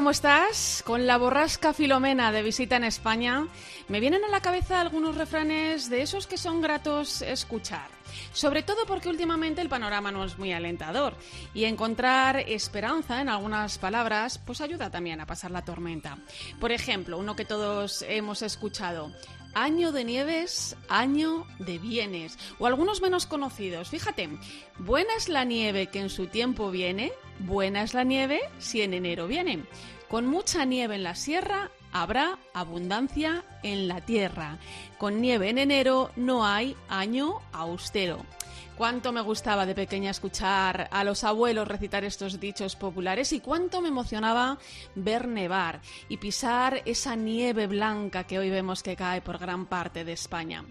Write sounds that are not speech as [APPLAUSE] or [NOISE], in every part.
¿Cómo estás? Con la borrasca Filomena de visita en España, me vienen a la cabeza algunos refranes de esos que son gratos escuchar. Sobre todo porque últimamente el panorama no es muy alentador y encontrar esperanza en algunas palabras pues ayuda también a pasar la tormenta. Por ejemplo, uno que todos hemos escuchado, Año de nieves, año de bienes. O algunos menos conocidos. Fíjate, buena es la nieve que en su tiempo viene, buena es la nieve si en enero viene. Con mucha nieve en la sierra habrá abundancia en la tierra. Con nieve en enero no hay año austero. Cuánto me gustaba de pequeña escuchar a los abuelos recitar estos dichos populares y cuánto me emocionaba ver nevar y pisar esa nieve blanca que hoy vemos que cae por gran parte de España.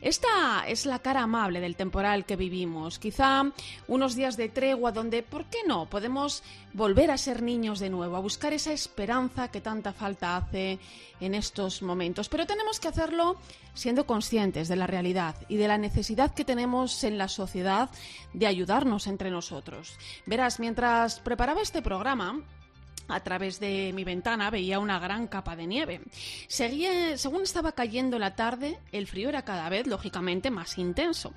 Esta es la cara amable del temporal que vivimos. Quizá unos días de tregua donde, ¿por qué no?, podemos volver a ser niños de nuevo, a buscar esa esperanza que tanta falta hace en estos momentos. Pero tenemos que hacerlo siendo conscientes de la realidad y de la necesidad que tenemos en la sociedad de ayudarnos entre nosotros. Verás, mientras preparaba este programa, a través de mi ventana veía una gran capa de nieve. Seguía, según estaba cayendo la tarde, el frío era cada vez, lógicamente, más intenso.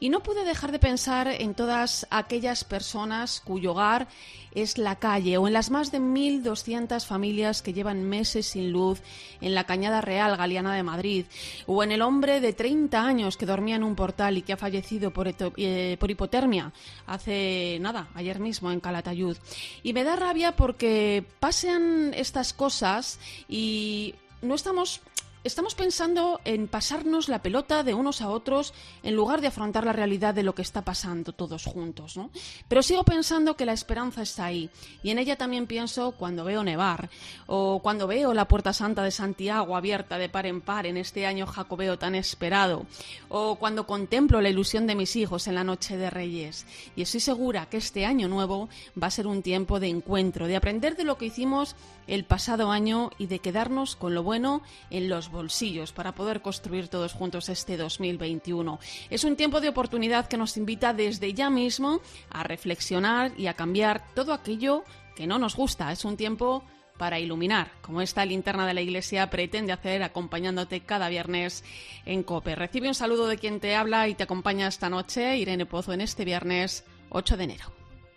Y no pude dejar de pensar en todas aquellas personas cuyo hogar es la calle o en las más de 1.200 familias que llevan meses sin luz en la Cañada Real Galeana de Madrid o en el hombre de 30 años que dormía en un portal y que ha fallecido por, eh, por hipotermia hace nada, ayer mismo en Calatayud. Y me da rabia porque pasan estas cosas y no estamos estamos pensando en pasarnos la pelota de unos a otros en lugar de afrontar la realidad de lo que está pasando todos juntos, ¿no? Pero sigo pensando que la esperanza está ahí y en ella también pienso cuando veo nevar o cuando veo la Puerta Santa de Santiago abierta de par en par en este año jacobeo tan esperado o cuando contemplo la ilusión de mis hijos en la noche de Reyes y estoy segura que este año nuevo va a ser un tiempo de encuentro, de aprender de lo que hicimos el pasado año y de quedarnos con lo bueno en los bolsillos para poder construir todos juntos este 2021. Es un tiempo de oportunidad que nos invita desde ya mismo a reflexionar y a cambiar todo aquello que no nos gusta. Es un tiempo para iluminar, como esta linterna de la iglesia pretende hacer acompañándote cada viernes en COPE. Recibe un saludo de quien te habla y te acompaña esta noche, Irene Pozo, en este viernes 8 de enero.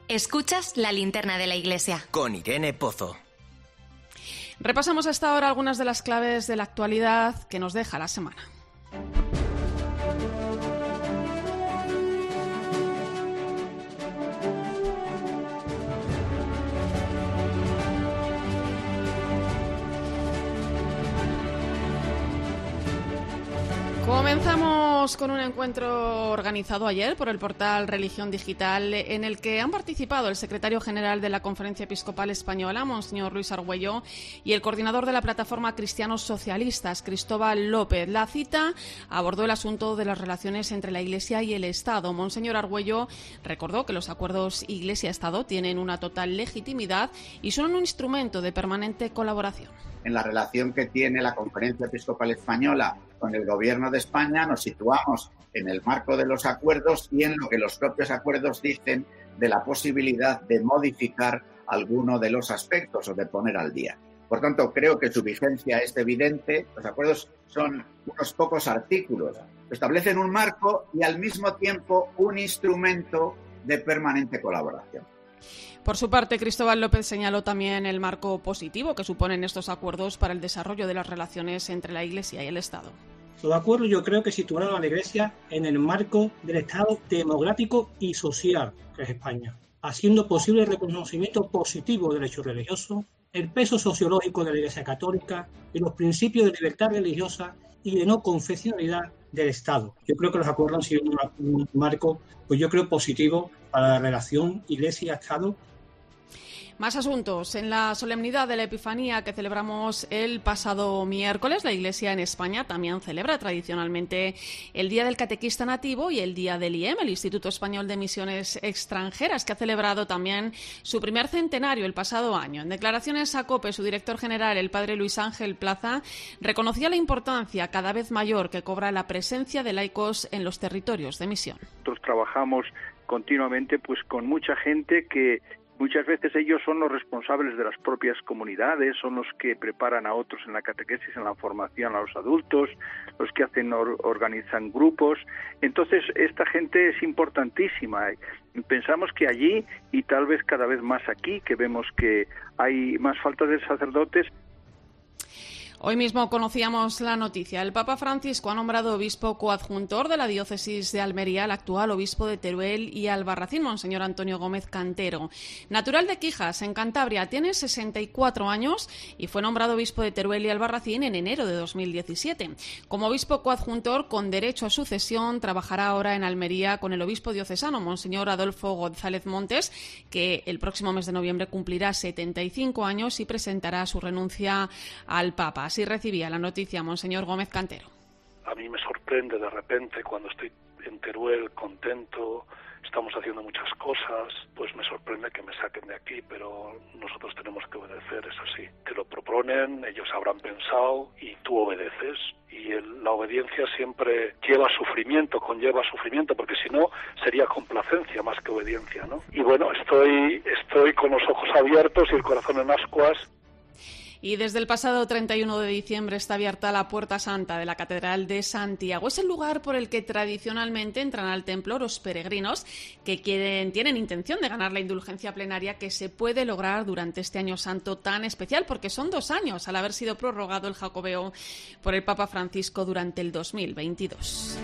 Escuchas la linterna de la iglesia. Con Irene Pozo. Repasamos hasta ahora algunas de las claves de la actualidad que nos deja la semana. Comenzamos con un encuentro organizado ayer por el portal Religión Digital en el que han participado el secretario general de la Conferencia Episcopal Española, Monseñor Luis Argüello, y el coordinador de la plataforma Cristianos Socialistas, Cristóbal López. La cita abordó el asunto de las relaciones entre la Iglesia y el Estado. Monseñor Argüello recordó que los acuerdos Iglesia-Estado tienen una total legitimidad y son un instrumento de permanente colaboración en la relación que tiene la Conferencia Episcopal Española con el Gobierno de España, nos situamos en el marco de los acuerdos y en lo que los propios acuerdos dicen de la posibilidad de modificar alguno de los aspectos o de poner al día. Por tanto, creo que su vigencia es evidente. Los acuerdos son unos pocos artículos. Establecen un marco y al mismo tiempo un instrumento de permanente colaboración. Por su parte, Cristóbal López señaló también el marco positivo que suponen estos acuerdos para el desarrollo de las relaciones entre la Iglesia y el Estado. Los acuerdos yo creo que situaron a la Iglesia en el marco del Estado democrático y social que es España, haciendo posible el reconocimiento positivo del hecho religioso, el peso sociológico de la Iglesia católica y los principios de libertad religiosa y de no confesionalidad del Estado. Yo creo que los acuerdos han sido un, marco, pues yo creo positivo para la relación Iglesia-Estado Más asuntos. En la solemnidad de la Epifanía que celebramos el pasado miércoles, la Iglesia en España también celebra tradicionalmente el Día del Catequista Nativo y el Día del IEM, el Instituto Español de Misiones Extranjeras, que ha celebrado también su primer centenario el pasado año. En declaraciones a COPE, su director general, el padre Luis Ángel Plaza, reconocía la importancia cada vez mayor que cobra la presencia de laicos en los territorios de misión. Nosotros trabajamos continuamente pues con mucha gente que Muchas veces ellos son los responsables de las propias comunidades, son los que preparan a otros en la catequesis, en la formación a los adultos, los que hacen organizan grupos. Entonces, esta gente es importantísima. Pensamos que allí y tal vez cada vez más aquí, que vemos que hay más falta de sacerdotes, Hoy mismo conocíamos la noticia. El Papa Francisco ha nombrado obispo coadjuntor de la diócesis de Almería al actual obispo de Teruel y Albarracín, Monseñor Antonio Gómez Cantero. Natural de Quijas, en Cantabria, tiene 64 años y fue nombrado obispo de Teruel y Albarracín en enero de 2017. Como obispo coadjuntor con derecho a sucesión, trabajará ahora en Almería con el obispo diocesano, Monseñor Adolfo González Montes, que el próximo mes de noviembre cumplirá 75 años y presentará su renuncia al Papa. Así recibía la noticia Monseñor Gómez Cantero. A mí me sorprende de repente cuando estoy en Teruel contento, estamos haciendo muchas cosas, pues me sorprende que me saquen de aquí, pero nosotros tenemos que obedecer, es así. Te lo proponen, ellos habrán pensado y tú obedeces. Y la obediencia siempre lleva sufrimiento, conlleva sufrimiento, porque si no sería complacencia más que obediencia, ¿no? Y bueno, estoy, estoy con los ojos abiertos y el corazón en ascuas y desde el pasado 31 de diciembre está abierta la Puerta Santa de la Catedral de Santiago. Es el lugar por el que tradicionalmente entran al templo los peregrinos que tienen intención de ganar la indulgencia plenaria que se puede lograr durante este año santo tan especial, porque son dos años al haber sido prorrogado el jacobeo por el Papa Francisco durante el 2022.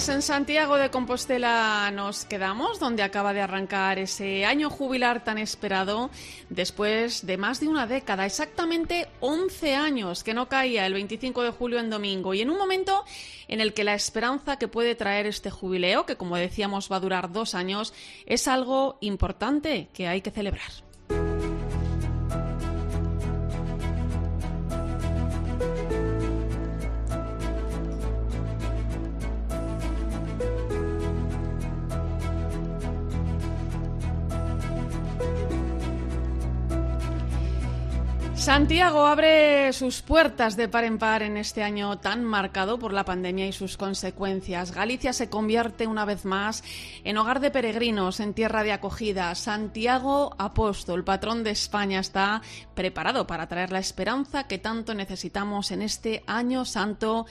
Pues en Santiago de Compostela nos quedamos, donde acaba de arrancar ese año jubilar tan esperado después de más de una década, exactamente 11 años, que no caía el 25 de julio en domingo, y en un momento en el que la esperanza que puede traer este jubileo, que como decíamos va a durar dos años, es algo importante que hay que celebrar. Santiago abre sus puertas de par en par en este año tan marcado por la pandemia y sus consecuencias. Galicia se convierte una vez más en hogar de peregrinos, en tierra de acogida. Santiago Apóstol, patrón de España, está preparado para traer la esperanza que tanto necesitamos en este año santo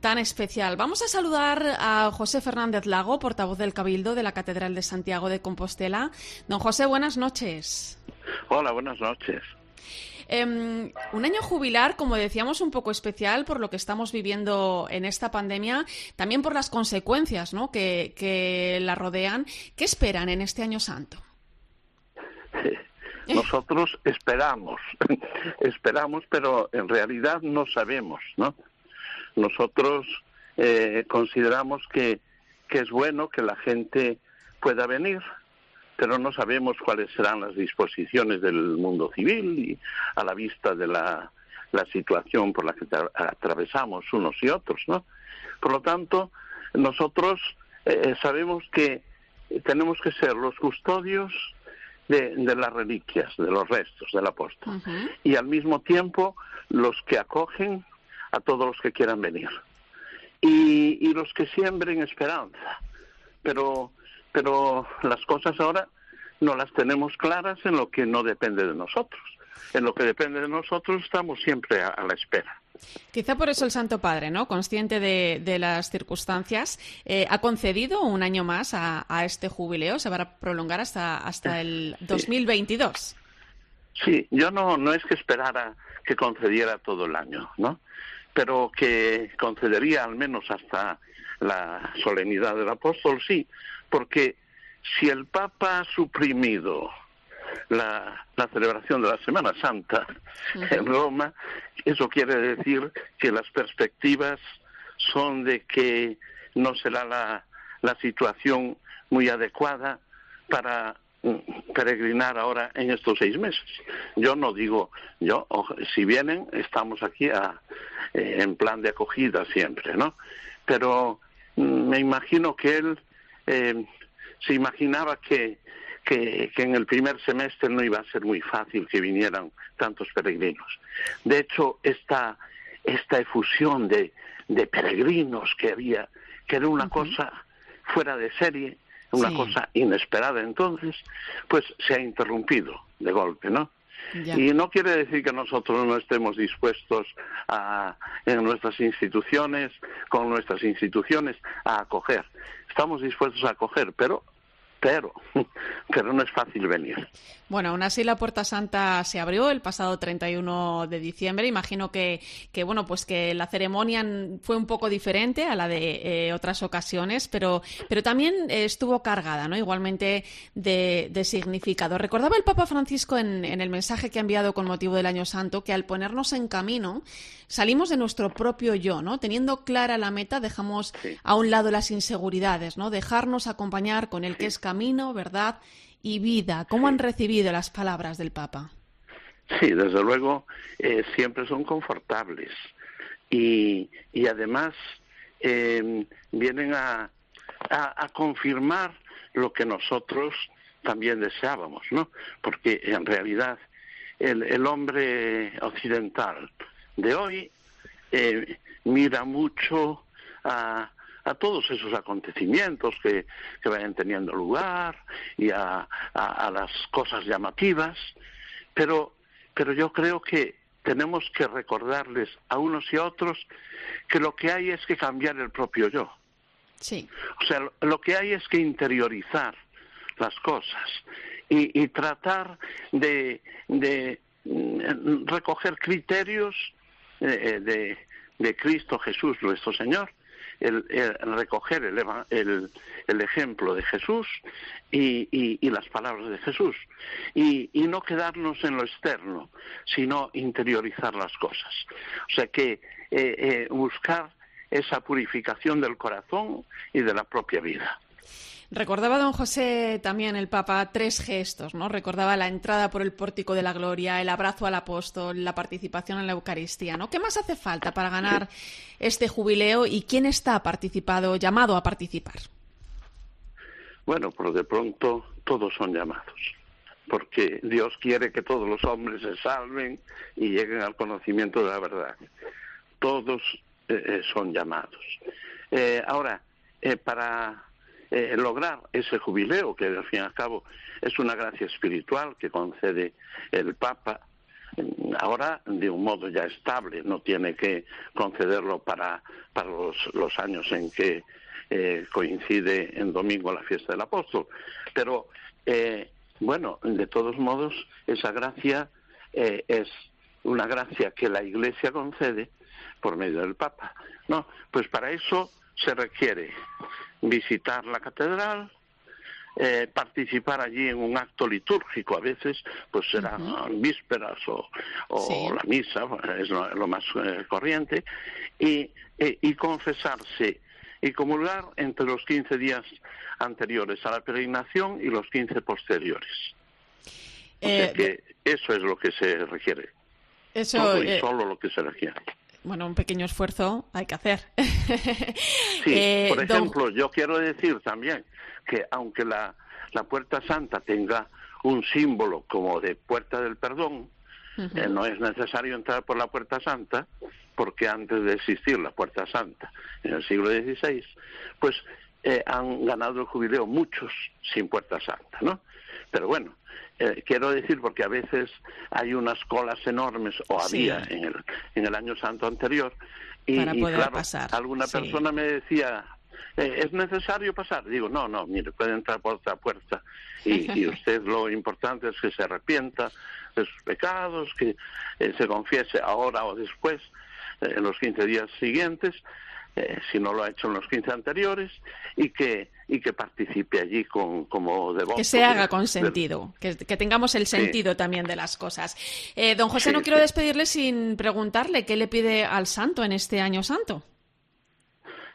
tan especial. Vamos a saludar a José Fernández Lago, portavoz del Cabildo de la Catedral de Santiago de Compostela. Don José, buenas noches. Hola, buenas noches. Em, un año jubilar, como decíamos, un poco especial por lo que estamos viviendo en esta pandemia, también por las consecuencias ¿no? que, la rodean. ¿Qué esperan en este año santo? [LAUGHS] Nosotros esperamos, [LAUGHS] esperamos, pero en realidad no sabemos, ¿no? Nosotros eh, consideramos que, que es bueno que la gente pueda venir, pero no sabemos cuáles serán las disposiciones del mundo civil y a la vista de la, situación por la que atravesamos unos y otros, ¿no? Por lo tanto, nosotros eh, sabemos que tenemos que ser los custodios de, las reliquias, de los restos del apóstol, y al mismo tiempo los que acogen a todos los que quieran venir y, y los que siembren esperanza. Pero pero las cosas ahora no las tenemos claras en lo que no depende de nosotros. En lo que depende de nosotros estamos siempre a, la espera. Quizá por eso el Santo Padre, ¿no? Consciente de, las circunstancias, eh, ha concedido un año más a, este jubileo. Se va a prolongar hasta, hasta el 2022. Sí, yo no, no es que esperara que concediera todo el año, ¿no? Pero que concedería al menos hasta la solemnidad del apóstol, sí, porque si el Papa ha suprimido la, celebración de la Semana Santa en Roma, eso quiere decir que las perspectivas son de que no será la, la situación muy adecuada para mm, peregrinar ahora en estos seis meses. Yo no digo, yo, si vienen, estamos aquí a, eh, en plan de acogida siempre, ¿no? Pero mm, me imagino que él eh, se imaginaba que, que, en el primer semestre no iba a ser muy fácil que vinieran tantos peregrinos. De hecho, esta, esta efusión de, de peregrinos que había, que era una cosa fuera de serie, una cosa inesperada entonces, pues se ha interrumpido de golpe, ¿no? Y no quiere decir que nosotros no estemos dispuestos a, en nuestras instituciones, con nuestras instituciones, a acoger. Estamos dispuestos a acoger, pero pero, [LAUGHS] pero no es fácil venir. Bueno, aún así la Puerta Santa se abrió el pasado 31 de diciembre. Imagino que, que bueno, pues que la ceremonia fue un poco diferente a la de eh, otras ocasiones, pero, pero también estuvo cargada, ¿no? Igualmente de, de significado. Recordaba el Papa Francisco en, en el mensaje que ha enviado con motivo del Año Santo que al ponernos en camino salimos de nuestro propio yo, ¿no? Teniendo clara la meta, dejamos a un lado las inseguridades, ¿no? Dejarnos acompañar con el que es camino, verdad y vida. ¿Cómo han recibido las palabras del Papa? Sí, desde luego, eh, siempre son confortables y, y además em, vienen a, a, confirmar lo que nosotros también deseábamos, ¿no? Porque en realidad el, el hombre occidental de hoy eh, mira mucho a, a todos esos acontecimientos que, que vayan teniendo lugar y a, a, las cosas llamativas, pero, pero yo creo que tenemos que recordarles a unos y a otros que lo que hay es que cambiar el propio yo. Sí. O sea, lo que hay es que interiorizar las cosas y, y tratar de, de mm, recoger criterios eh, de, de Cristo Jesús nuestro Señor el, recoger el, el, ejemplo de Jesús y, y, las palabras de Jesús y, y, no quedarnos en lo externo, sino interiorizar las cosas. O sea que eh, eh, buscar esa purificación del corazón y de la propia vida. Recordaba don José también el Papa tres gestos, ¿no? Recordaba la entrada por el pórtico de la gloria, el abrazo al apóstol, la participación en la Eucaristía, ¿no? ¿Qué más hace falta para ganar este jubileo y quién está participado, llamado a participar? Bueno, por de pronto todos son llamados, porque Dios quiere que todos los hombres se salven y lleguen al conocimiento de la verdad. Todos eh, eh, son llamados. Eh, ahora, para eh, lograr ese jubileo, que al fin y al cabo es una gracia espiritual que concede el Papa, ahora de un modo ya estable, no tiene que concederlo para, para los, años en que eh, coincide en domingo la fiesta del apóstol. Pero, eh, bueno, de todos modos, esa gracia es una gracia que la Iglesia concede por medio del Papa. No, pues para eso se requiere visitar la catedral, eh, participar allí en un acto litúrgico, a veces pues serán vísperas o, la misa, es lo, más eh, corriente, y, eh, y confesarse. Y comulgar entre los 15 días anteriores a la peregrinación y los 15 posteriores. O sea que eso es lo que se requiere. Eso, y solo lo que se requiere bueno, un pequeño esfuerzo hay que hacer. [LAUGHS] Sí, eh, por ejemplo, yo quiero decir también que aunque la, la Puerta Santa tenga un símbolo como de Puerta del Perdón, eh, no es necesario entrar por la Puerta Santa, porque antes de existir la Puerta Santa en el siglo XVI, pues eh, han ganado el jubileo muchos sin Puerta Santa, ¿no? Pero bueno, eh, quiero decir porque a veces hay unas colas enormes o había en, el, en el año santo anterior y, claro, alguna persona me decía eh, ¿Es necesario pasar? Digo, no, no, mire, puede entrar por otra puerta. Y, [LAUGHS] usted lo importante es que se arrepienta de sus pecados, que eh, se confiese ahora o después, en los 15 días siguientes, eh, si no lo ha hecho en los 15 anteriores, y que, y que participe allí con, como devoto. Que se haga con sentido, que, tengamos el sentido también de las cosas. Eh, don José, no quiero despedirle sin preguntarle qué le pide al santo en este año santo.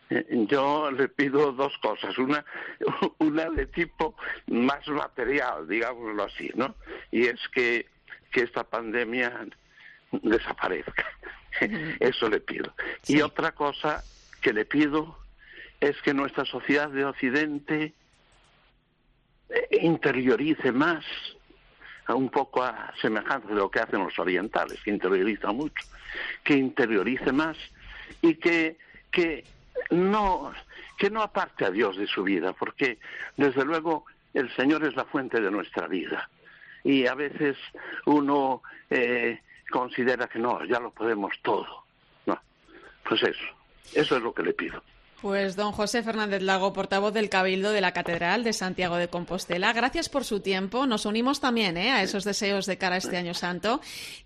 Eh, yo le pido dos cosas. Una, [LAUGHS] una de tipo más material, digámoslo así, ¿no? Y es que, que esta pandemia desaparezca. [LAUGHS] Eso le pido. Y otra cosa que le pido es que nuestra sociedad de Occidente eh, interiorice más, un poco a semejanza de lo que hacen los orientales, que interiorizan mucho, que interiorice más y que, que no que no aparte a Dios de su vida, porque desde luego el Señor es la fuente de nuestra vida. Y a veces uno eh, considera que no, ya lo podemos todo. No, pues eso, eso es lo que le pido. Pues don José Fernández Lago, portavoz del Cabildo de la Catedral de Santiago de Compostela, gracias por su tiempo. Nos unimos también ¿eh? a esos deseos de cara a este año santo,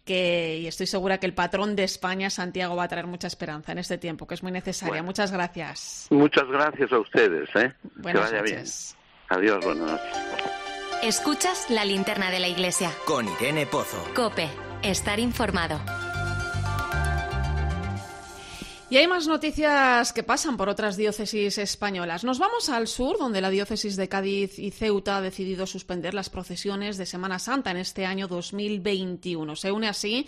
que y estoy segura que el patrón de España, Santiago, va a traer mucha esperanza en este tiempo, que es muy necesaria. Muchas gracias. Muchas gracias a ustedes. ¿eh? Buenas noches. Adiós, buenas noches. Escuchas la linterna de la iglesia. Con Irene Pozo. Cope, estar informado. Y hay más noticias que pasan por otras diócesis españolas. Nos vamos al sur, donde la diócesis de Cádiz y Ceuta ha decidido suspender las procesiones de Semana Santa en este año 2021. Se une así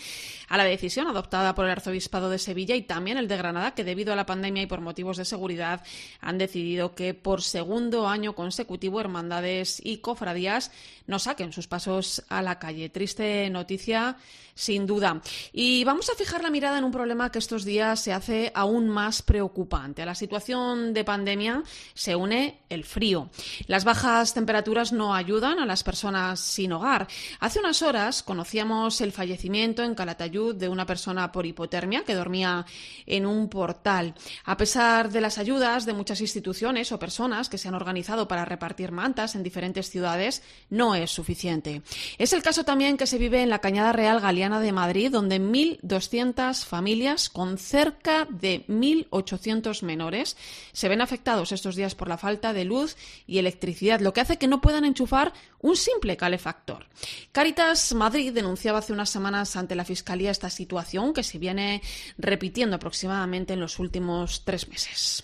a la decisión adoptada por el Arzobispado de Sevilla y también el de Granada, que debido a la pandemia y por motivos de seguridad han decidido que por segundo año consecutivo hermandades y cofradías no saquen sus pasos a la calle. Triste noticia, sin duda. Y vamos a fijar la mirada en un problema que estos días se hace aún más preocupante. A la situación de pandemia se une el frío. Las bajas temperaturas no ayudan a las personas sin hogar. Hace unas horas conocíamos el fallecimiento en Calatayud de una persona por hipotermia que dormía en un portal. A pesar de las ayudas de muchas instituciones o personas que se han organizado para repartir mantas en diferentes ciudades, no es suficiente. Es el caso también que se vive en la Cañada Real Galeana de Madrid, donde 1.200 familias con cerca de de 1.800 menores se ven afectados estos días por la falta de luz y electricidad, lo que hace que no puedan enchufar un simple calefactor. Caritas Madrid denunciaba hace unas semanas ante la Fiscalía esta situación que se viene repitiendo aproximadamente en los últimos tres meses.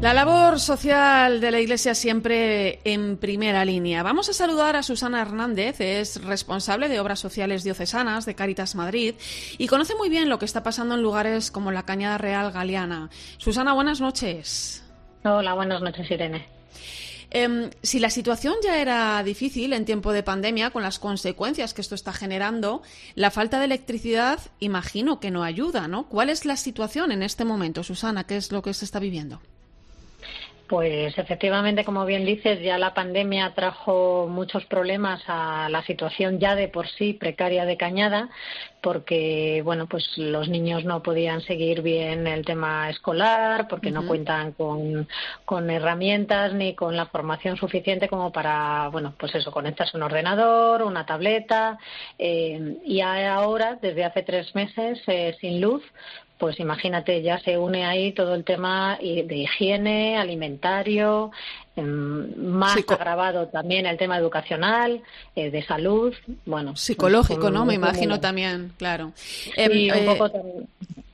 La labor social de la Iglesia siempre en primera línea. Vamos a saludar a Susana Hernández, es responsable de Obras Sociales Diocesanas de Caritas Madrid y conoce muy bien lo que está pasando en lugares como la Cañada Real Galeana. Susana, buenas noches. Hola, buenas noches, Irene. Em, si la situación ya era difícil en tiempo de pandemia, con las consecuencias que esto está generando, la falta de electricidad imagino que no ayuda, ¿no? ¿Cuál es la situación en este momento, Susana? ¿Qué es lo que se está viviendo? Pues efectivamente, como bien dices, ya la pandemia trajo muchos problemas a la situación ya de por sí precaria de Cañada, porque bueno, pues los niños no podían seguir bien el tema escolar, porque no cuentan con, herramientas ni con la formación suficiente como para, bueno, pues eso, conectarse a un ordenador, una tableta, eh, y ahora, desde hace tres meses, eh, sin luz, pues imagínate, ya se une ahí todo el tema de higiene, alimentario, em, más agravado también el tema educacional, eh, de salud, bueno. Psicológico, ¿no? Me imagino también, claro. Sí, em, un poco eh,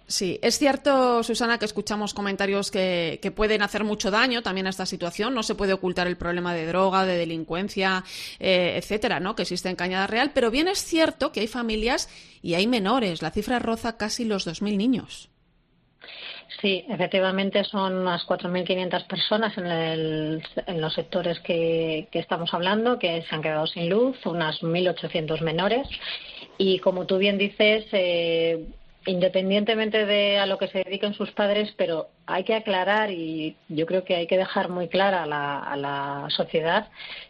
Sí, es cierto, Susana, que escuchamos comentarios que, pueden hacer mucho daño también a esta situación. No se puede ocultar el problema de droga, de delincuencia, eh, etcétera, ¿no? que existe en Cañada Real. Pero bien es cierto que hay familias y hay menores. La cifra roza casi los 2.000 niños. Sí, efectivamente son unas 4.500 personas en, en los sectores que, estamos hablando que se han quedado sin luz, unas 1.800 menores. Y como tú bien dices, eh, independientemente de a lo que se dediquen sus padres, pero hay que aclarar y yo creo que hay que dejar muy clara a la, sociedad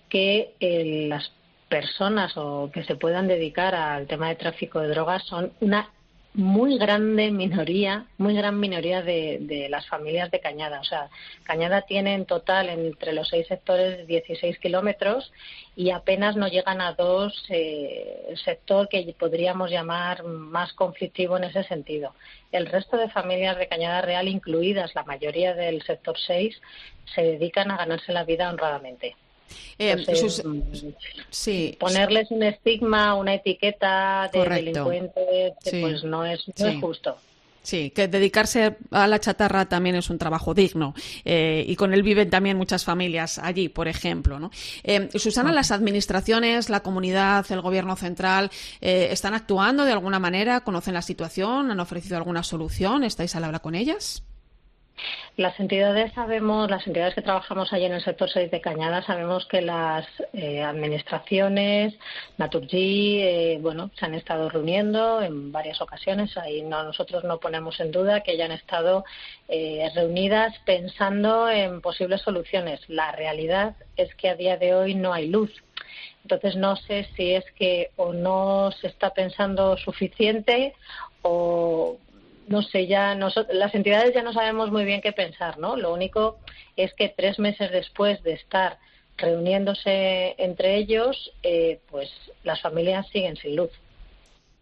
que eh, las personas o que se puedan dedicar al tema de tráfico de drogas son una muy grande minoría, muy gran minoría de, las familias de Cañada. O sea, Cañada tiene en total entre los seis sectores 16 kilómetros y apenas no llegan a dos eh, el sector que podríamos llamar más conflictivo en ese sentido. El resto de familias de Cañada Real, incluidas la mayoría del sector 6, se dedican a ganarse la vida honradamente. Eh, mm, ponerles un estigma, una etiqueta de delincuente, pues no es, justo. Sí, que dedicarse a la chatarra también es un trabajo digno eh, y con él viven también muchas familias allí, por ejemplo. ¿no? Eh, Susana, las administraciones, la comunidad, el gobierno central, ¿están actuando de alguna manera? ¿Conocen la situación? ¿Han ofrecido alguna solución? ¿Estáis al habla con ellas? Las entidades sabemos, las entidades que trabajamos allí en el sector 6 de Cañada, sabemos que las eh, administraciones, Naturgy, eh, bueno, se han estado reuniendo en varias ocasiones. Ahí no, nosotros no ponemos en duda que hayan estado eh, reunidas pensando en posibles soluciones. La realidad es que a día de hoy no hay luz. Entonces no sé si es que o no se está pensando suficiente o no sé, ya las entidades ya no sabemos muy bien qué pensar, ¿no? Lo único es que tres meses después de estar reuniéndose entre ellos, eh, pues las familias siguen sin luz.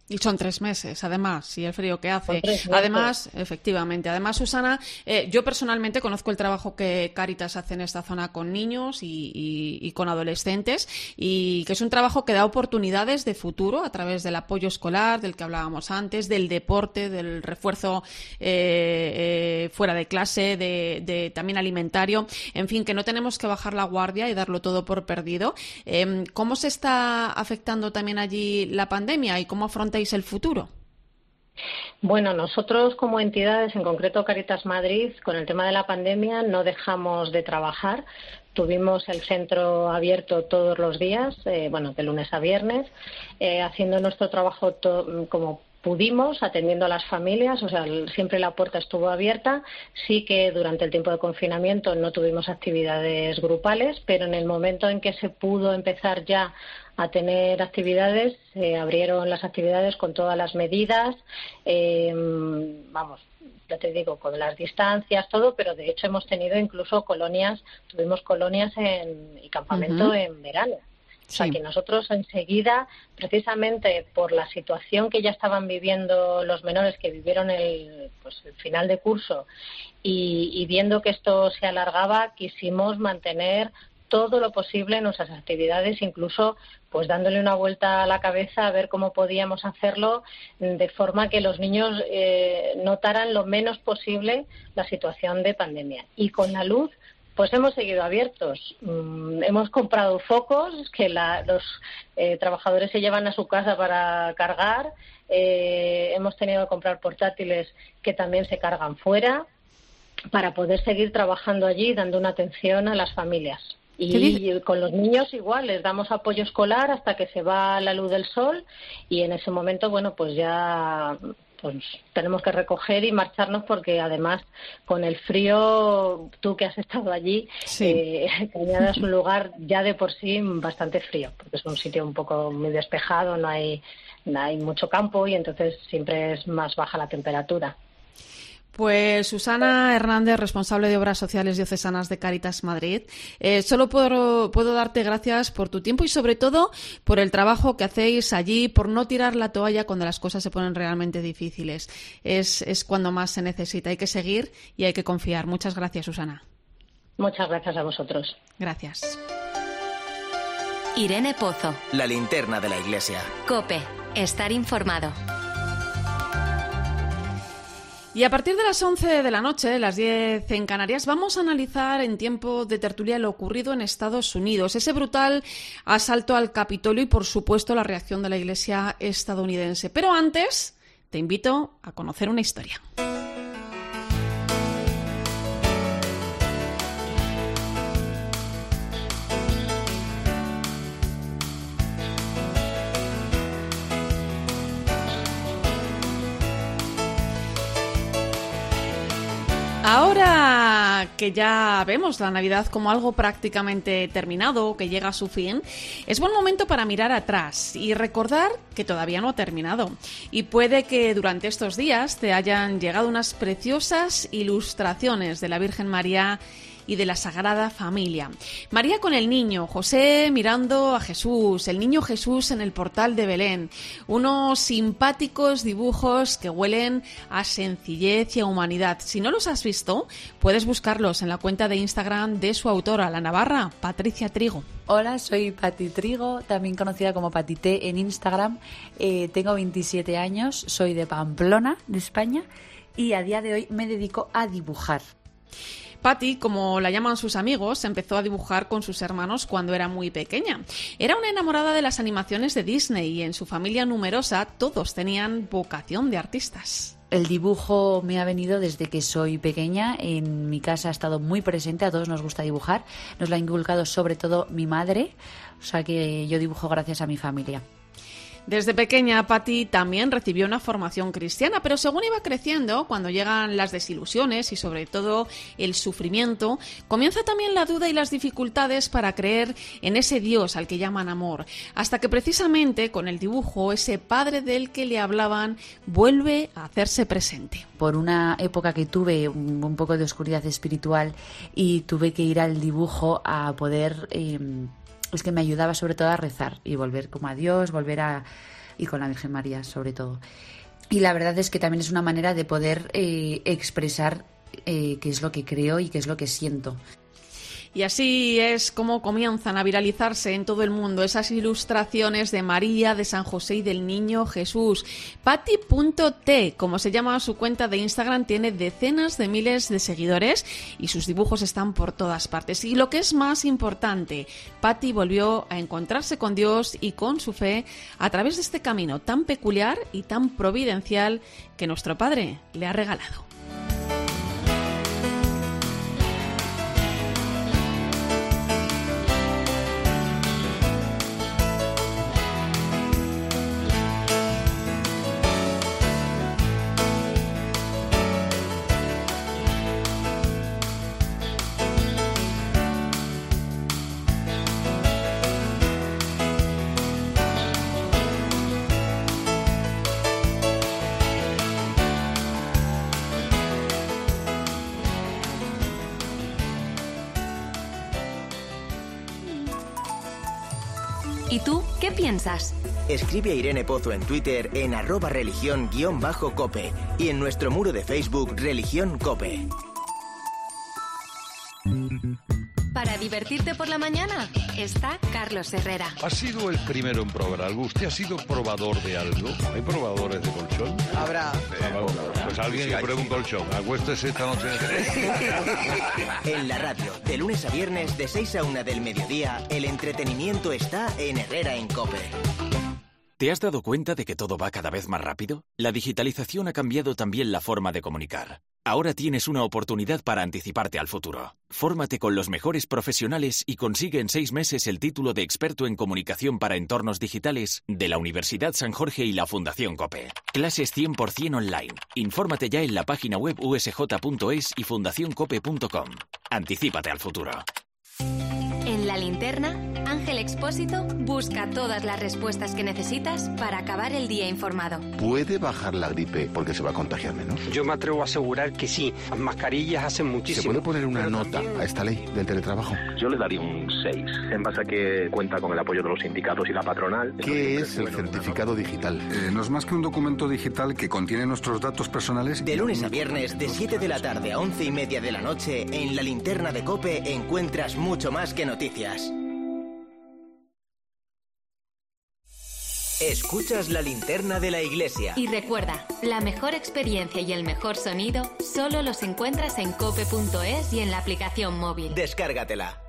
Y son tres meses, además, y el frío que hace. Además, efectivamente. Además, Susana, eh, yo personalmente conozco el trabajo que Caritas hace en esta zona con niños y, con adolescentes, y que es un trabajo que da oportunidades de futuro a través del apoyo escolar, del que hablábamos antes, del deporte, del refuerzo eh, eh, fuera de clase, de, también alimentario. En fin, que no tenemos que bajar la guardia y darlo todo por perdido. Em, ¿Cómo se está afectando también allí la pandemia y cómo el futuro? Bueno, nosotros como entidades, en concreto Caritas Madrid, con el tema de la pandemia no dejamos de trabajar. Tuvimos el centro abierto todos los días, eh, bueno, de lunes a viernes, eh, haciendo nuestro trabajo como pudimos, atendiendo a las familias, o sea, siempre la puerta estuvo abierta. Sí que durante el tiempo de confinamiento no tuvimos actividades grupales, pero en el momento en que se pudo empezar ya a tener actividades, se abrieron las actividades con todas las medidas, eh, vamos, ya te digo, con las distancias, todo, pero de hecho hemos tenido incluso colonias, tuvimos colonias en, y campamento en verano. O sea que nosotros enseguida, precisamente por la situación que ya estaban viviendo los menores que vivieron el, pues, el final de curso y, viendo que esto se alargaba, quisimos mantener todo lo posible en nuestras actividades, incluso pues dándole una vuelta a la cabeza a ver cómo podíamos hacerlo de forma que los niños eh, notaran lo menos posible la situación de pandemia. Y con la luz, pues hemos seguido abiertos. Mm, hemos comprado focos que los eh, trabajadores se llevan a su casa para cargar. Eh, hemos tenido que comprar portátiles que también se cargan fuera para poder seguir trabajando allí dando una atención a las familias. Y con los niños igual, les damos apoyo escolar hasta que se va la luz del sol y en ese momento, bueno, pues ya pues tenemos que recoger y marcharnos porque además con el frío, tú que has estado allí, eh, Cañada es un lugar ya de por sí bastante frío, porque es un sitio un poco muy despejado, no hay, no hay mucho campo y entonces siempre es más baja la temperatura. Pues Susana Hernández, responsable de Obras Sociales Diocesanas de Caritas Madrid. Eh, solo puedo, puedo, darte gracias por tu tiempo y sobre todo por el trabajo que hacéis allí, por no tirar la toalla cuando las cosas se ponen realmente difíciles. Es, es cuando más se necesita. Hay que seguir y hay que confiar. Muchas gracias, Susana. Muchas gracias a vosotros. Gracias. Irene Pozo. La linterna de la iglesia. Cope. Estar informado. Y a partir de las 11 de la noche, las 10 en Canarias, vamos a analizar en tiempo de tertulia lo ocurrido en Estados Unidos, ese brutal asalto al Capitolio y, por supuesto, la reacción de la Iglesia estadounidense. Pero antes, te invito a conocer una historia. Ahora que ya vemos la Navidad como algo prácticamente terminado, que llega a su fin, es buen momento para mirar atrás y recordar que todavía no ha terminado. Y puede que durante estos días te hayan llegado unas preciosas ilustraciones de la Virgen María y de la Sagrada Familia. María con el niño, José mirando a Jesús, el niño Jesús en el portal de Belén, unos simpáticos dibujos que huelen a sencillez y a humanidad. Si no los has visto, puedes buscarlos en la cuenta de Instagram de su autora, la navarra, Patricia Trigo. Hola, soy Pati Trigo, también conocida como Patité en Instagram. Eh, tengo 27 años, soy de Pamplona, de España, y a día de hoy me dedico a dibujar. Patty, como la llaman sus amigos, empezó a dibujar con sus hermanos cuando era muy pequeña. Era una enamorada de las animaciones de Disney y en su familia numerosa todos tenían vocación de artistas. El dibujo me ha venido desde que soy pequeña. En mi casa ha estado muy presente. A todos nos gusta dibujar. Nos lo ha inculcado sobre todo mi madre. O sea que yo dibujo gracias a mi familia. Desde pequeña, Patty también recibió una formación cristiana, pero según iba creciendo, cuando llegan las desilusiones y sobre todo el sufrimiento, comienza también la duda y las dificultades para creer en ese Dios al que llaman amor, hasta que precisamente con el dibujo ese padre del que le hablaban vuelve a hacerse presente. Por una época que tuve un poco de oscuridad espiritual y tuve que ir al dibujo a poder... Em, es que me ayudaba sobre todo a rezar y volver como a Dios, volver a... y con la Virgen María sobre todo. Y la verdad es que también es una manera de poder eh, expresar eh, qué es lo que creo y qué es lo que siento. Y así es como comienzan a viralizarse en todo el mundo esas ilustraciones de María, de San José y del Niño Jesús. Patti.t, como se llama su cuenta de Instagram, tiene decenas de miles de seguidores y sus dibujos están por todas partes. Y lo que es más importante, Patti volvió a encontrarse con Dios y con su fe a través de este camino tan peculiar y tan providencial que nuestro Padre le ha regalado. Escribe a Irene Pozo en Twitter en arroba religión-cope y en nuestro muro de Facebook Religión Cope. Para divertirte por la mañana está Carlos Herrera. Ha sido el primero en probar algo. ¿Usted ha sido probador de algo? ¿Hay probadores de colchón? Habrá. Pues alguien que pruebe un colchón. Acuéstese esta noche. [LAUGHS] En la radio, de lunes a viernes, de 6 a 1 del mediodía, el entretenimiento está en Herrera en Cope. ¿Te has dado cuenta de que todo va cada vez más rápido? La digitalización ha cambiado también la forma de comunicar. Ahora tienes una oportunidad para anticiparte al futuro. Fórmate con los mejores profesionales y consigue en seis meses el título de experto en comunicación para entornos digitales de la Universidad San Jorge y la Fundación COPE. Clases 100% online. Infórmate ya en la página web usj.es y fundacioncope.com. Anticípate al futuro. En la linterna, Ángel Expósito busca todas las respuestas que necesitas para acabar el día informado. ¿Puede bajar la gripe porque se va a contagiar menos? Yo me atrevo a asegurar que sí. Las mascarillas hacen muchísimo. ¿Se puede poner una nota a esta ley del teletrabajo? Yo le daría un 6, en base a que cuenta con el apoyo de los sindicatos y la patronal. ¿Qué es el certificado digital? Eh, no es más que un documento digital que contiene nuestros datos personales. De lunes a viernes, de 7 de la tarde a 11 y media de la noche, en la linterna de Cope encuentras mucho más que noticias. Escuchas la linterna de la iglesia. Y recuerda, la mejor experiencia y el mejor sonido solo los encuentras en cope.es y en la aplicación móvil. Descárgatela.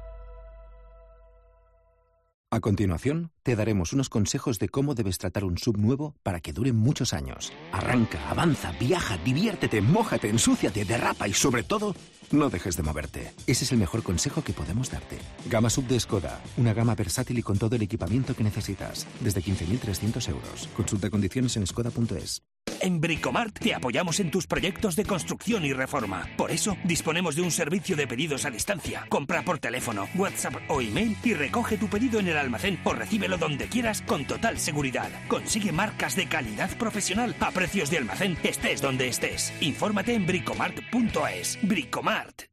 A continuación, te daremos unos consejos de cómo debes tratar un sub nuevo para que dure muchos años. Arranca, avanza, viaja, diviértete, mójate, ensúciate, derrapa y sobre todo, no dejes de moverte. Ese es el mejor consejo que podemos darte. Gama sub de Skoda, una gama versátil y con todo el equipamiento que necesitas, desde 15.300 euros. Consulta condiciones en skoda.es. En Bricomart te apoyamos en tus proyectos de construcción y reforma. Por eso, disponemos de un servicio de pedidos a distancia. Compra por teléfono, WhatsApp o email y recoge tu pedido en el almacén o recíbelo donde quieras con total seguridad. Consigue marcas de calidad profesional a precios de almacén, estés donde estés. Infórmate en bricomart.es. Bricomart.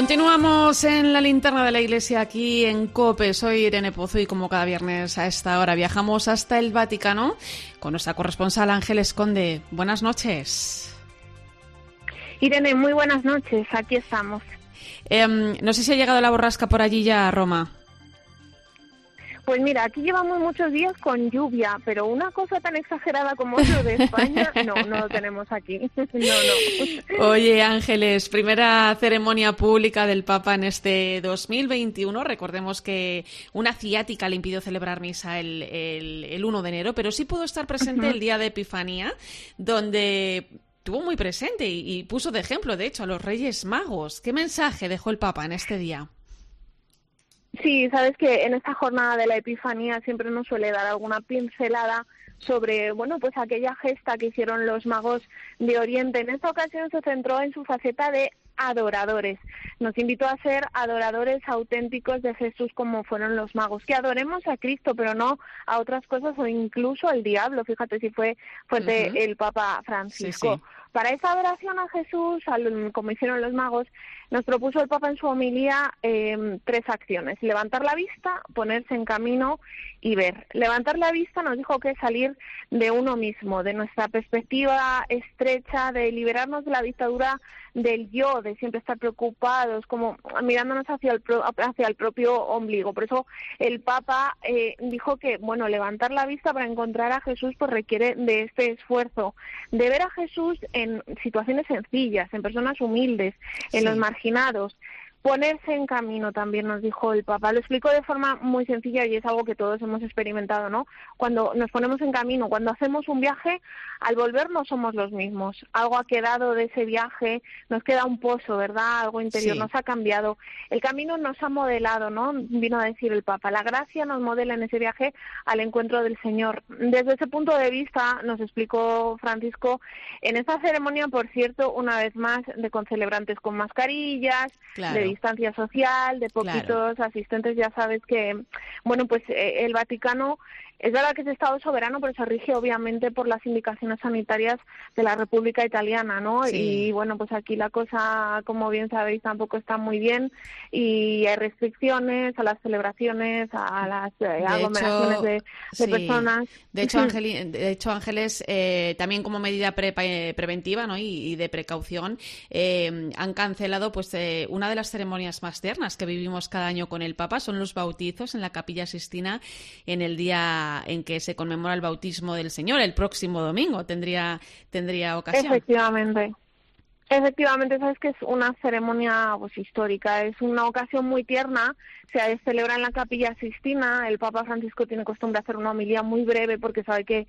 Continuamos en la linterna de la iglesia aquí en COPE. Soy Irene Pozo y como cada viernes a esta hora viajamos hasta el Vaticano con nuestra corresponsal Ángeles Conde. Buenas noches. Irene, muy buenas noches. Aquí estamos. Em, no sé si ha llegado la borrasca por allí ya a Roma. Pues mira, aquí llevamos muchos días con lluvia, pero una cosa tan exagerada como eso de España, [LAUGHS] no, no lo tenemos aquí. [LAUGHS] No, no. Oye, Ángeles, primera ceremonia pública del Papa en este 2021. Recordemos que una ciática le impidió celebrar misa el, el, 1 de enero, pero sí pudo estar presente el día de Epifanía, donde tuvo muy presente y, y puso de ejemplo, de hecho, a los Reyes Magos. ¿Qué mensaje dejó el Papa en este día? Sí, sabes que en esta jornada de la Epifanía siempre nos suele dar alguna pincelada sobre, bueno, pues aquella gesta que hicieron los magos de Oriente. En esta ocasión se centró en su faceta de adoradores. Nos invitó a ser adoradores auténticos de Jesús como fueron los magos, que adoremos a Cristo, pero no a otras cosas o incluso al diablo. Fíjate si fue fuerte el Papa Francisco. Para esa adoración a Jesús, como hicieron los magos, nos propuso el Papa en su homilía em, tres acciones. Levantar la vista, ponerse en camino y ver. Levantar la vista nos dijo que salir de uno mismo, de nuestra perspectiva estrecha, de liberarnos de la dictadura del yo, de siempre estar preocupados, como mirándonos hacia el, hacia el propio ombligo. Por eso el Papa eh, dijo que, bueno, levantar la vista para encontrar a Jesús pues requiere de este esfuerzo, de ver a Jesús en situaciones sencillas, en personas humildes, en los marginados, marginados ponerse en camino también nos dijo el Papa. Lo explico de forma muy sencilla y es algo que todos hemos experimentado, ¿no? Cuando nos ponemos en camino, cuando hacemos un viaje, al volver no somos los mismos. Algo ha quedado de ese viaje, nos queda un pozo, ¿verdad? Algo interior nos ha cambiado. El camino nos ha modelado, ¿no? Vino a decir el Papa. La gracia nos modela en ese viaje al encuentro del Señor. Desde ese punto de vista, nos explicó Francisco, en esta ceremonia, por cierto, una vez más, de concelebrantes con mascarillas, de distancia social, de poquitos asistentes, ya sabes que, bueno, pues eh, el Vaticano es verdad que es Estado soberano, pero se rige obviamente por las indicaciones sanitarias de la República Italiana, ¿no? Y bueno, pues aquí la cosa, como bien sabéis, tampoco está muy bien y hay restricciones a las celebraciones, a las eh, aglomeraciones de, personas. De hecho, [LAUGHS] de hecho Ángeles, eh, también como medida eh, preventiva ¿no? y, de precaución, han cancelado pues una de las ceremonias más tiernas que vivimos cada año con el Papa, son los bautizos en la Capilla Sistina en el día en que se conmemora el bautismo del Señor el próximo domingo. Tendría, tendría ocasión. Efectivamente. Efectivamente, sabes que es una ceremonia pues, histórica, es una ocasión muy tierna se celebra en la capilla Sistina. El Papa Francisco tiene costumbre de hacer una homilía muy breve porque sabe que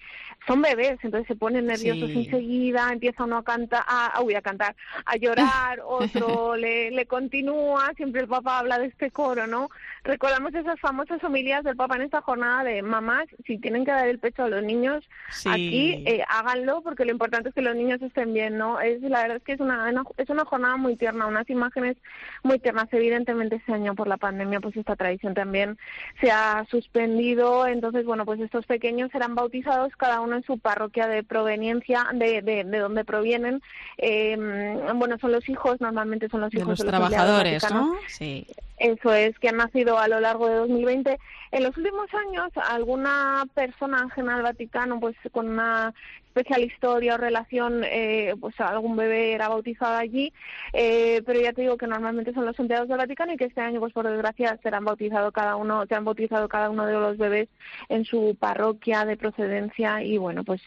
son bebés, entonces se ponen nerviosos enseguida, empieza uno a cantar, a, a cantar, a llorar, [LAUGHS] otro le, le continúa, siempre el Papa habla de este coro, ¿no? Recordamos esas famosas homilías del Papa en esta jornada de mamás, si tienen que dar el pecho a los niños, aquí eh, háganlo porque lo importante es que los niños estén bien, ¿no? Es la verdad es que es una, es una jornada muy tierna, unas imágenes muy tiernas, evidentemente este año por la pandemia pues esta tradición también se ha suspendido. Entonces, bueno, pues estos pequeños serán bautizados cada uno en su parroquia de proveniencia, de, de, de donde provienen. Eh, bueno, son los hijos, normalmente son los hijos de los, trabajadores, ¿no? Sí. Eso es, que han nacido a lo largo de 2020. En los últimos años, alguna persona ajena al Vaticano, pues con una especial historia o relación, eh, pues algún bebé era bautizado allí, eh, pero ya te digo que normalmente son los empleados del Vaticano y que este año, pues por desgracia, serán bautizado cada uno, se han bautizado cada uno de los bebés en su parroquia de procedencia y bueno, pues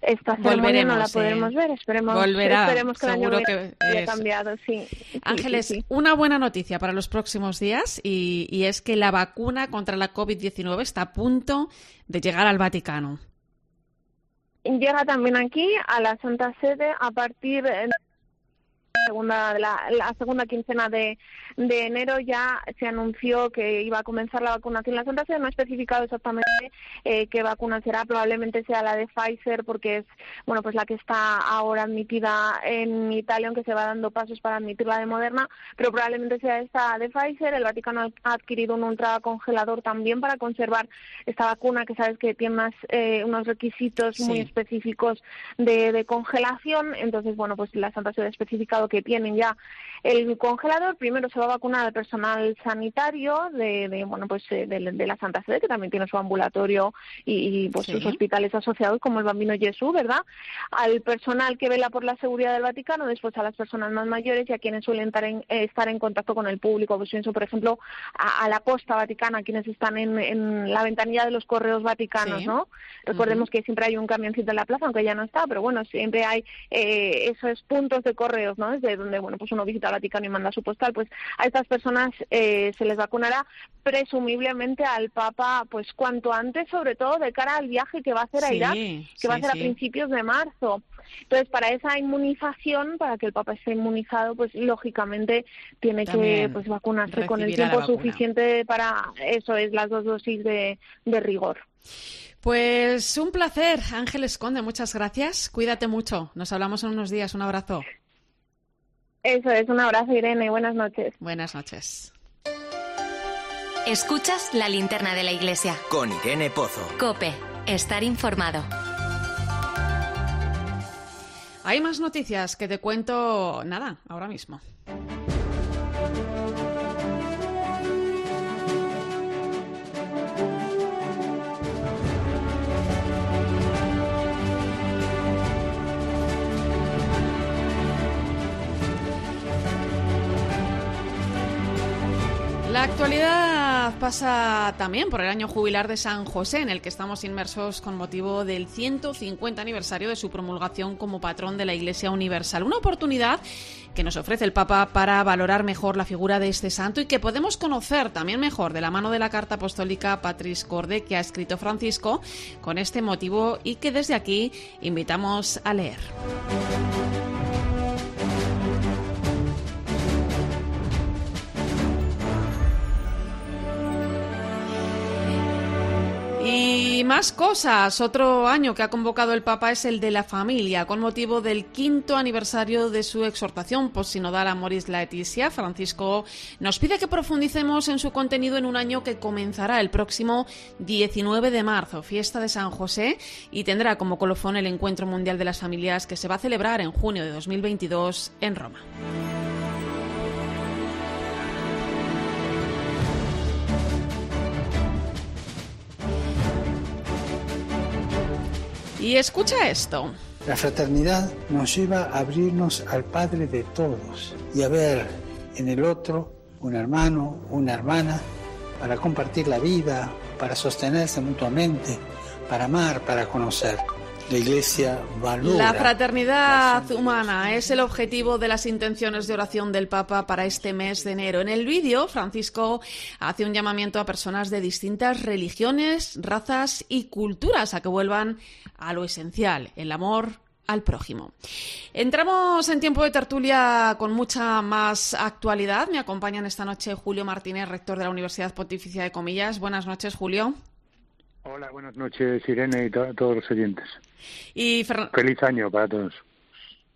esta ceremonia no la podremos ver, esperemos, esperemos que el año que haya cambiado, sí. Ángeles, una buena noticia para los próximos días y, y es que la vacuna contra la COVID-19 está a punto de llegar al Vaticano llega también aquí a la Santa Sede a partir de segunda, la, la segunda quincena de, de, enero ya se anunció que iba a comenzar la vacunación. La Santa Sede no ha especificado exactamente eh, qué vacuna será, probablemente sea la de Pfizer porque es bueno pues la que está ahora admitida en Italia, aunque se va dando pasos para admitir la de Moderna, pero probablemente sea esta de Pfizer. El Vaticano ha adquirido un ultracongelador también para conservar esta vacuna que sabes que tiene unas, eh, unos requisitos muy específicos de, de congelación. Entonces, bueno, pues la Santa Sede ha que tienen ya el congelador. Primero se va a vacunar al personal sanitario de, de bueno pues eh, de, de, la Santa Sede, que también tiene su ambulatorio y, y pues sus hospitales asociados, como el Bambino Jesús, ¿verdad? Al personal que vela por la seguridad del Vaticano, después a las personas más mayores y a quienes suelen estar en, eh, estar en contacto con el público. Pues pienso, por ejemplo, a, a, la posta vaticana, quienes están en, en, la ventanilla de los correos vaticanos, sí. ¿no? Recordemos uh -huh. que siempre hay un camioncito en la plaza, aunque ya no está, pero bueno, siempre hay eh, esos puntos de correos, ¿no? Desde donde bueno pues uno visita el Vaticano y manda su postal, pues a estas personas eh, se les vacunará presumiblemente al Papa pues cuanto antes, sobre todo de cara al viaje que va a hacer a Irak, que sí, va a ser sí. a principios de marzo. Entonces, para esa inmunización, para que el Papa esté inmunizado, pues lógicamente tiene También que pues vacunarse con el tiempo suficiente para eso es las dos dosis de, de rigor. Pues un placer, Ángeles Conde, muchas gracias. Cuídate mucho. Nos hablamos en unos días. Un abrazo. Eso es, un abrazo Irene, buenas noches. Buenas noches. Escuchas la linterna de la iglesia. Con Irene Pozo. Cope, estar informado. Hay más noticias que te cuento, nada, ahora mismo. La actualidad pasa también por el año jubilar de San José, en el que estamos inmersos con motivo del 150 aniversario de su promulgación como patrón de la Iglesia Universal. Una oportunidad que nos ofrece el Papa para valorar mejor la figura de este santo y que podemos conocer también mejor de la mano de la carta apostólica Patris Corde que ha escrito Francisco con este motivo y que desde aquí invitamos a leer. Más cosas. Otro año que ha convocado el Papa es el de la familia, con motivo del quinto aniversario de su exhortación postsinodal a Moris Laetitia. Francisco nos pide que profundicemos en su contenido en un año que comenzará el próximo 19 de marzo, fiesta de San José, y tendrá como colofón el Encuentro Mundial de las Familias que se va a celebrar en junio de 2022 en Roma. Y escucha esto. La fraternidad nos lleva a abrirnos al Padre de todos y a ver en el otro un hermano, una hermana, para compartir la vida, para sostenerse mutuamente, para amar, para conocer. La Iglesia. La fraternidad humana es el objetivo de las intenciones de oración del Papa para este mes de enero. En el vídeo, Francisco hace un llamamiento a personas de distintas religiones, razas y culturas a que vuelvan a lo esencial, el amor al prójimo. Entramos en tiempo de tertulia con mucha más actualidad. Me acompañan esta noche Julio Martínez, rector de la Universidad Pontificia de Comillas. Buenas noches, Julio. Hola, buenas noches, Irene y to todos los oyentes. Y Fer... Feliz año para todos.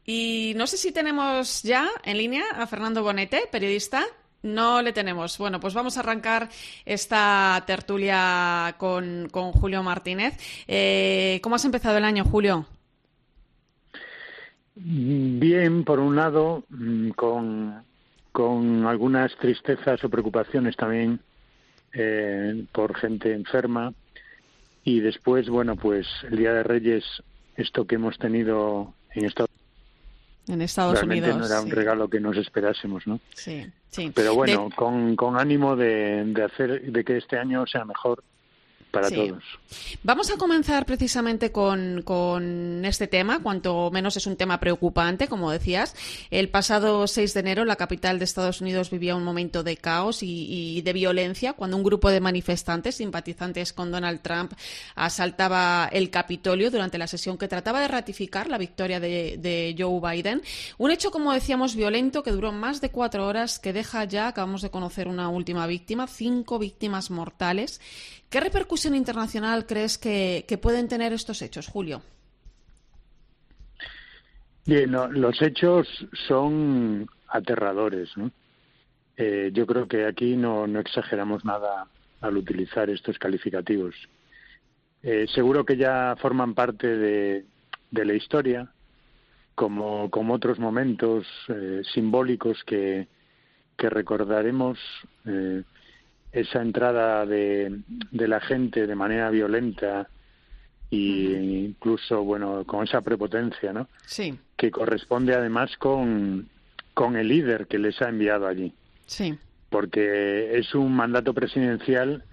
Y no sé si tenemos ya en línea a Fernando Bonete, periodista. No le tenemos. Bueno, pues vamos a arrancar esta tertulia con, con Julio Martínez. Eh, ¿Cómo has empezado el año, Julio? Bien, por un lado, mm, con con algunas tristezas o preocupaciones también eh, por gente enferma. Y después, bueno, pues el Día de Reyes, esto que hemos tenido en Estados en Estados Realmente Unidos. no era un sí. regalo que nos esperásemos, ¿no? Sí, sí. Pero bueno, De- con, con ánimo de, de hacer de que este año sea mejor para Sí. todos. Vamos a comenzar precisamente con, con este tema, cuanto menos es un tema preocupante, como decías. El pasado 6 de enero la capital de Estados Unidos vivía un momento de caos y, y de violencia cuando un grupo de manifestantes simpatizantes con Donald Trump asaltaba el Capitolio durante la sesión que trataba de ratificar la victoria de, de Joe Biden. Un hecho, como decíamos, violento que duró más de cuatro horas, que deja ya, acabamos de conocer una última víctima, cinco víctimas mortales. ¿Qué internacional crees que, que pueden tener estos hechos, Julio? Bien, los hechos son aterradores. Eh, yo creo que aquí no, no exageramos nada al utilizar estos calificativos. Eh, seguro que ya forman parte de, de la historia, como, como otros momentos eh, simbólicos que, que recordaremos esa entrada de, de la gente de manera violenta y incluso bueno con esa prepotencia, ¿no? Sí, que corresponde además con, con el líder que les ha enviado allí, sí. porque es un mandato presidencial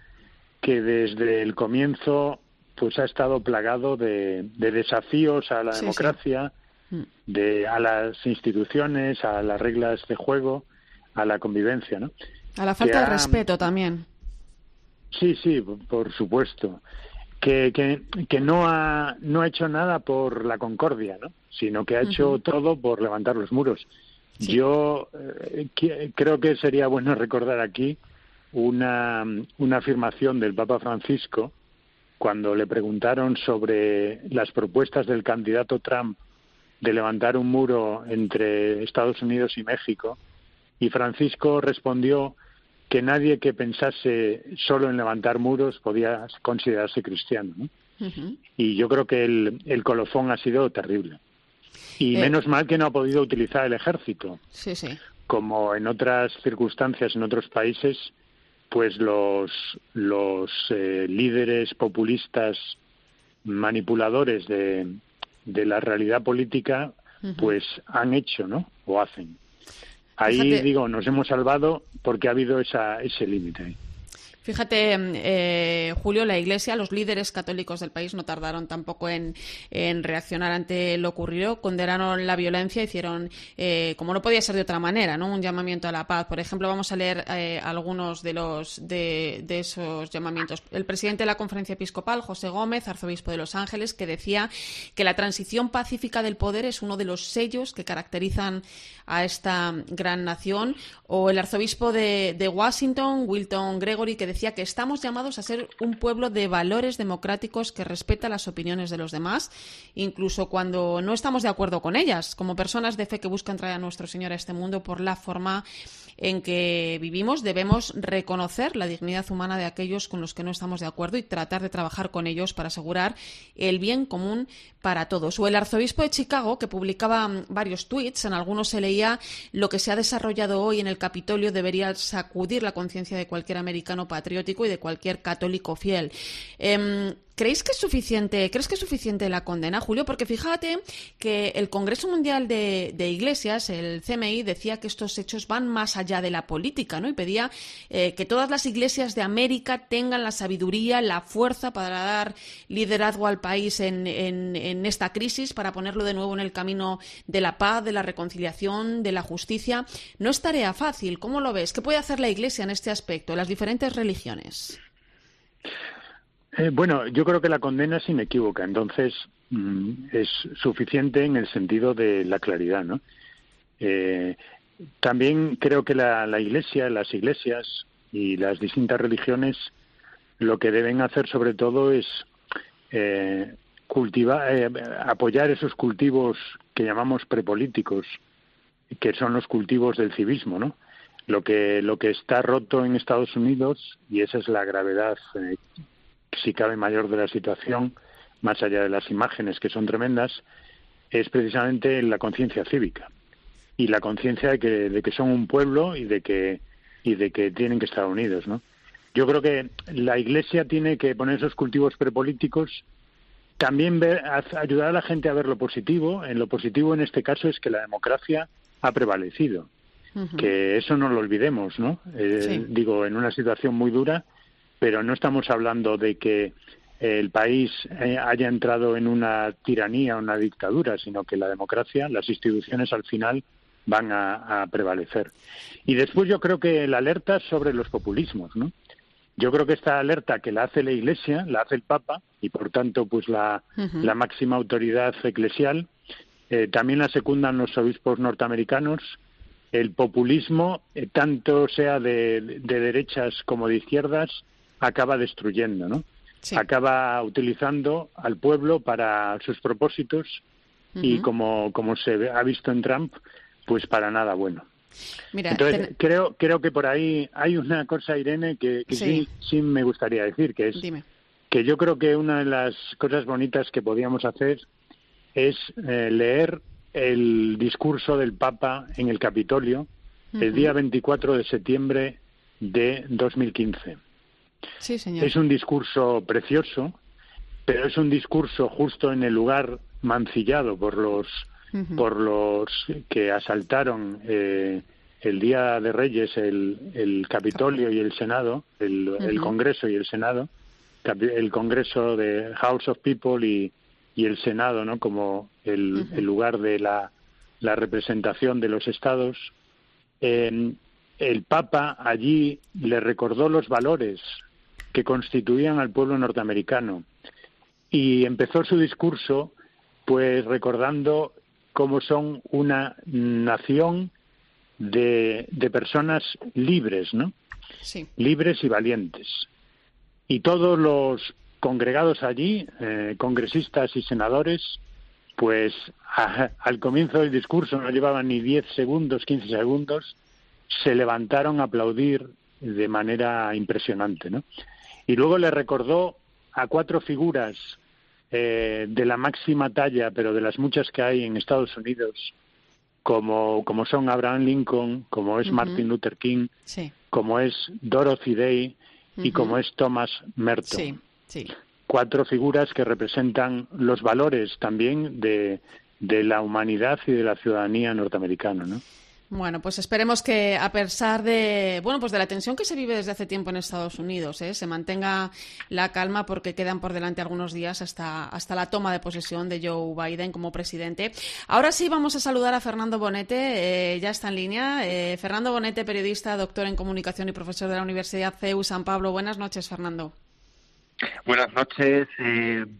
que desde el comienzo pues ha estado plagado de, de desafíos a la Sí, democracia, Mm. de a las instituciones, a las reglas de juego, a la convivencia, ¿no? A la falta de respeto también. Sí, sí, por supuesto. Que, que, que no, ha, no ha hecho nada por la concordia, ¿no? sino que ha hecho todo por levantar los muros. Yo eh, creo que sería bueno recordar aquí una, una afirmación del Papa Francisco cuando le preguntaron sobre las propuestas del candidato Trump de levantar un muro entre Estados Unidos y México, y Francisco respondió que nadie que pensase solo en levantar muros podía considerarse cristiano. ¿no? Y yo creo que el, el colofón ha sido terrible. Y Eh. menos mal que no ha podido utilizar el ejército, Sí, sí. como en otras circunstancias en otros países, pues los, los eh, líderes populistas manipuladores de, de la realidad política, pues han hecho, ¿no? O hacen. Ahí digo, nos hemos salvado porque ha habido esa, ese límite. Fíjate, eh, Julio, la Iglesia, los líderes católicos del país no tardaron tampoco en, reaccionar ante lo ocurrido, condenaron la violencia, hicieron, eh, como no podía ser de otra manera, ¿no? un llamamiento a la paz. Por ejemplo, vamos a leer eh, algunos de, los, de, esos llamamientos. El presidente de la Conferencia Episcopal, José Gómez, arzobispo de Los Ángeles, que decía que la transición pacífica del poder es uno de los sellos que caracterizan a esta gran nación, o el arzobispo de Washington, Wilton Gregory, que decía que estamos llamados a ser un pueblo de valores democráticos que respeta las opiniones de los demás, incluso cuando no estamos de acuerdo con ellas, como personas de fe que buscan traer a nuestro Señor a este mundo por la forma en que vivimos, debemos reconocer la dignidad humana de aquellos con los que no estamos de acuerdo y tratar de trabajar con ellos para asegurar el bien común para todos. O el arzobispo de Chicago, que publicaba varios tweets, en algunos se leía lo que se ha desarrollado hoy en el Capitolio debería sacudir la conciencia de cualquier americano y de cualquier católico fiel. Em, ¿Creéis que es suficiente, crees que es suficiente la condena, Julio? Porque fíjate que el Congreso Mundial de, Iglesias, el CMI, decía que estos hechos van más allá de la política, ¿no? Y pedía eh, que todas las iglesias de América tengan la sabiduría, la fuerza para dar liderazgo al país en, en- en esta crisis, para ponerlo de nuevo en el camino de la paz, de la reconciliación, de la justicia. No es tarea fácil. ¿Cómo lo ves? ¿Qué puede hacer la Iglesia en este aspecto, las diferentes religiones? Eh, bueno, yo creo que la condena es inequívoca, entonces mm, es suficiente en el sentido de la claridad, ¿no? Eh, también creo que la, la Iglesia, las iglesias y las distintas religiones lo que deben hacer sobre todo es eh, cultivar, eh, apoyar esos cultivos que llamamos prepolíticos, que son los cultivos del civismo, ¿no? Lo que lo que está roto en Estados Unidos y esa es la gravedad eh, si cabe mayor de la situación, más allá de las imágenes que son tremendas, es precisamente la conciencia cívica. y la conciencia de que, de que son un pueblo y de que y de que tienen que estar unidos, ¿no? Yo creo que la Iglesia tiene que poner esos cultivos prepolíticos, también ver, ayudar a la gente a ver lo positivo. En lo positivo, en este caso, es que la democracia ha prevalecido. Que eso no lo olvidemos, ¿no? Eh, digo, en una situación muy dura, pero no estamos hablando de que el país eh, haya entrado en una tiranía, una dictadura, sino que la democracia, las instituciones al final van a, prevalecer. Y después yo creo que la alerta sobre los populismos, ¿no? Yo creo que esta alerta que la hace la Iglesia, la hace el Papa y por tanto pues la, la máxima autoridad eclesial, eh, también la secundan los obispos norteamericanos. El populismo, eh, tanto sea de, de, derechas como de izquierdas, acaba destruyendo, ¿no? Acaba utilizando al pueblo para sus propósitos y como, como se ha visto en Trump, pues para nada bueno. Entonces, creo, creo que por ahí hay una cosa, Irene, que, sí. sí. me gustaría decir, que es que yo creo que una de las cosas bonitas que podíamos hacer es eh, leer el discurso del Papa en el Capitolio el día 24 de septiembre de 2015. Sí, señor. Es un discurso precioso, pero es un discurso justo en el lugar mancillado por los por los que asaltaron eh, el día de Reyes el, el Capitolio y el Senado, el, Congreso y el Senado, el Congreso de House of People y, y el Senado, ¿no? Como el, el lugar de la, la, representación de los estados. el Papa allí le recordó los valores que constituían al pueblo norteamericano y empezó su discurso pues recordando cómo son una nación de, de personas libres, ¿no? Sí. Libres y valientes. Y todos los congregados allí, eh, congresistas y senadores, pues al comienzo del discurso no llevaban ni 10 segundos, 15 segundos, se levantaron a aplaudir de manera impresionante, ¿no? Y luego le recordó a cuatro figuras eh, de la máxima talla, pero de las muchas que hay en Estados Unidos, como, como son Abraham Lincoln, como es Martin Luther King, como es Dorothy Day y como es Thomas Merton. Cuatro figuras que representan los valores también de, de la humanidad y de la ciudadanía norteamericana, ¿no? Bueno, pues esperemos que a pesar de bueno, pues de la tensión que se vive desde hace tiempo en Estados Unidos, ¿eh? se mantenga la calma porque quedan por delante algunos días hasta, hasta la toma de posesión de Joe Biden como presidente. Ahora sí vamos a saludar a Fernando Bonete, eh, ya está en línea. Eh, Fernando Bonete, periodista, doctor en comunicación y profesor de la Universidad CEU San Pablo. Buenas noches, Fernando. Buenas noches,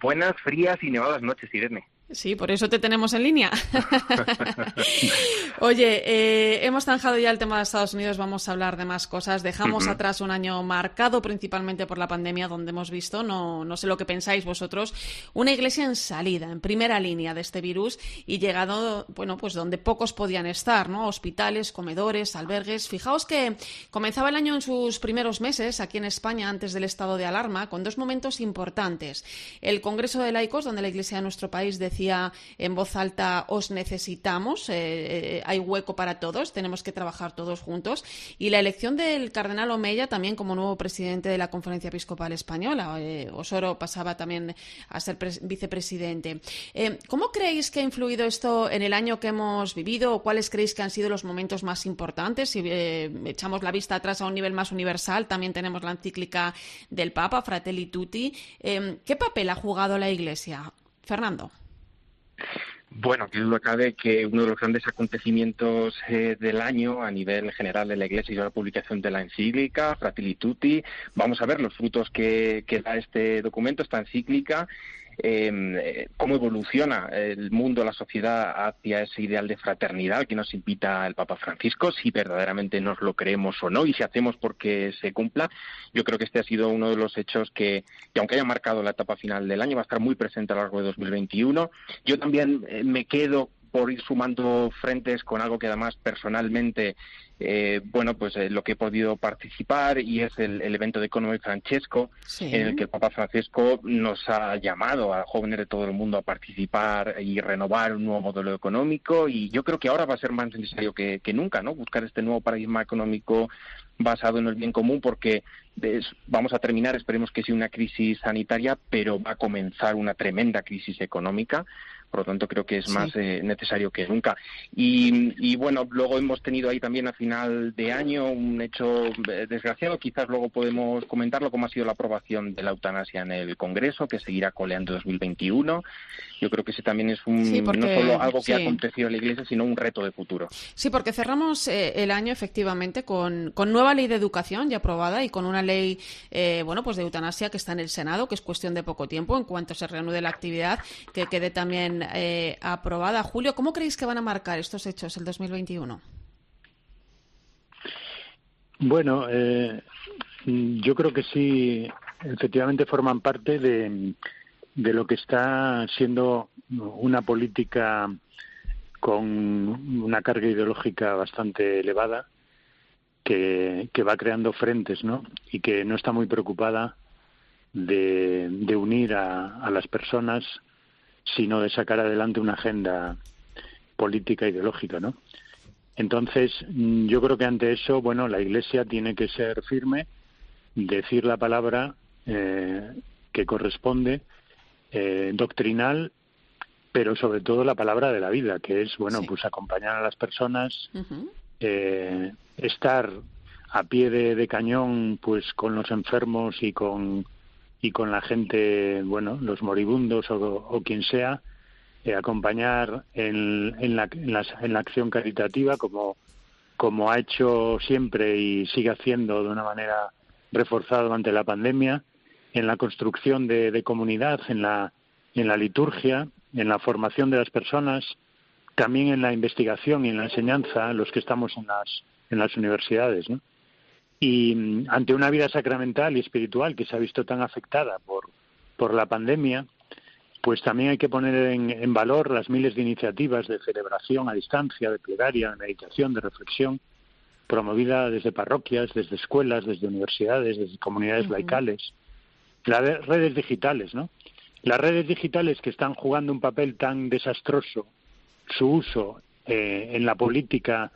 buenas, frías y nevadas noches, Irene. Sí, por eso te tenemos en línea. [LAUGHS] Oye, eh, hemos zanjado ya el tema de Estados Unidos, vamos a hablar de más cosas. Dejamos atrás un año marcado principalmente por la pandemia, donde hemos visto, no, no sé lo que pensáis vosotros, una iglesia en salida, en primera línea de este virus y llegado, bueno, pues donde pocos podían estar, ¿no? Hospitales, comedores, albergues. Fijaos que comenzaba el año en sus primeros meses aquí en España, antes del estado de alarma, con dos momentos importantes. El Congreso de Laicos, donde la iglesia de nuestro país decía decía en voz alta, os necesitamos, eh, eh, hay hueco para todos, tenemos que trabajar todos juntos. Y la elección del cardenal Omeya también como nuevo presidente de la Conferencia Episcopal Española. Eh, Osoro pasaba también a ser vicepresidente. ¿Cómo creéis que ha influido esto en el año que hemos vivido cuáles creéis que han sido los momentos más importantes? Si echamos la vista atrás a un nivel más universal, también tenemos la encíclica del Papa, Fratelli Tutti. ¿Qué papel ha jugado la Iglesia? Fernando. Bueno, que duda cabe que uno de los grandes acontecimientos eh, del año a nivel general de la Iglesia es la publicación de la encíclica Fratelli Tutti. Vamos a ver los frutos que, que da este documento, esta encíclica, eh, cómo evoluciona el mundo, la sociedad hacia ese ideal de fraternidad que nos invita el Papa Francisco, si verdaderamente nos lo creemos o no y si hacemos porque se cumpla. Yo creo que este ha sido uno de los hechos que, aunque haya marcado la etapa final del año, va a estar muy presente a lo largo de 2021. Yo también eh, me quedo por ir sumando frentes con algo que además personalmente eh, bueno, pues eh, lo que he podido participar y es el, evento de Economy Francesco, en el que el Papa Francisco nos ha llamado a jóvenes de todo el mundo a participar y renovar un nuevo modelo económico y yo creo que ahora va a ser más necesario que, nunca, ¿no? Buscar este nuevo paradigma económico basado en el bien común porque vamos a terminar, esperemos que sea una crisis sanitaria, pero va a comenzar una tremenda crisis económica por lo tanto, creo que es más eh, necesario que nunca. Y, bueno, luego hemos tenido ahí también a final de año un hecho eh, desgraciado, quizás luego podemos comentarlo, como ha sido la aprobación de la eutanasia en el Congreso, que seguirá coleando 2021. Yo creo que ese también es un, no solo algo que ha acontecido en la Iglesia, sino un reto de futuro. Sí, porque cerramos eh, el año efectivamente con, con, nueva ley de educación ya aprobada y con una ley bueno pues de eutanasia que está en el Senado, que es cuestión de poco tiempo en cuanto se reanude la actividad, que quede también eh, aprobada. Julio, ¿cómo creéis que van a marcar estos hechos el 2021? Bueno, eh, yo creo que sí, efectivamente forman parte de, de lo que está siendo una política con una carga ideológica bastante elevada que, que va creando frentes, ¿no? Y que no está muy preocupada de, de unir a, a las personas sino de sacar adelante una agenda política ideológica, ¿no? Entonces, mm, yo creo que ante eso, bueno, la Iglesia tiene que ser firme, decir la palabra eh, que corresponde, eh, doctrinal, pero sobre todo la palabra de la vida, que es, bueno, pues acompañar a las personas, eh, estar a pie de, cañón, pues con los enfermos y con y con la gente, bueno, los moribundos o, quien sea, eh, acompañar en, en, la, en, la, acción caritativa como, como ha hecho siempre y sigue haciendo de una manera reforzada durante la pandemia, en la construcción de, de comunidad, en la, en la liturgia, en la formación de las personas, también en la investigación y en la enseñanza, los que estamos en las, en las universidades, ¿no? Y mm, ante una vida sacramental y espiritual que se ha visto tan afectada por, por la pandemia, pues también hay que poner en, valor las miles de iniciativas de celebración a distancia, de plegaria, de meditación, de reflexión, promovida desde parroquias, desde escuelas, desde universidades, desde comunidades laicales, las redes digitales, ¿no? Las redes digitales que están jugando un papel tan desastroso, su uso eh, en la política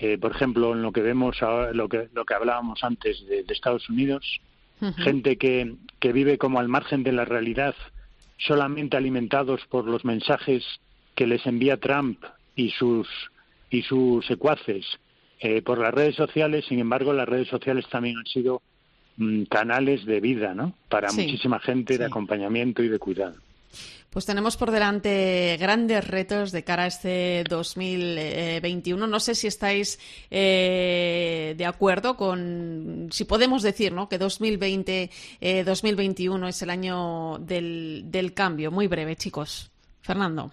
eh, por ejemplo, en lo que vemos, ahora, lo que, lo que hablábamos antes de, Estados Unidos, gente que, que vive como al margen de la realidad, solamente alimentados por los mensajes que les envía Trump y sus, y sus secuaces eh, por las redes sociales. Sin embargo, las redes sociales también han sido mm, canales de vida, ¿no? Para muchísima gente, de acompañamiento y de cuidado. Pues tenemos por delante grandes retos de cara a este 2021. No sé si estáis eh, de acuerdo con, si podemos decir, ¿no? Que 2020, 2021 eh, es el año del, del cambio. Muy breve, chicos. Fernando.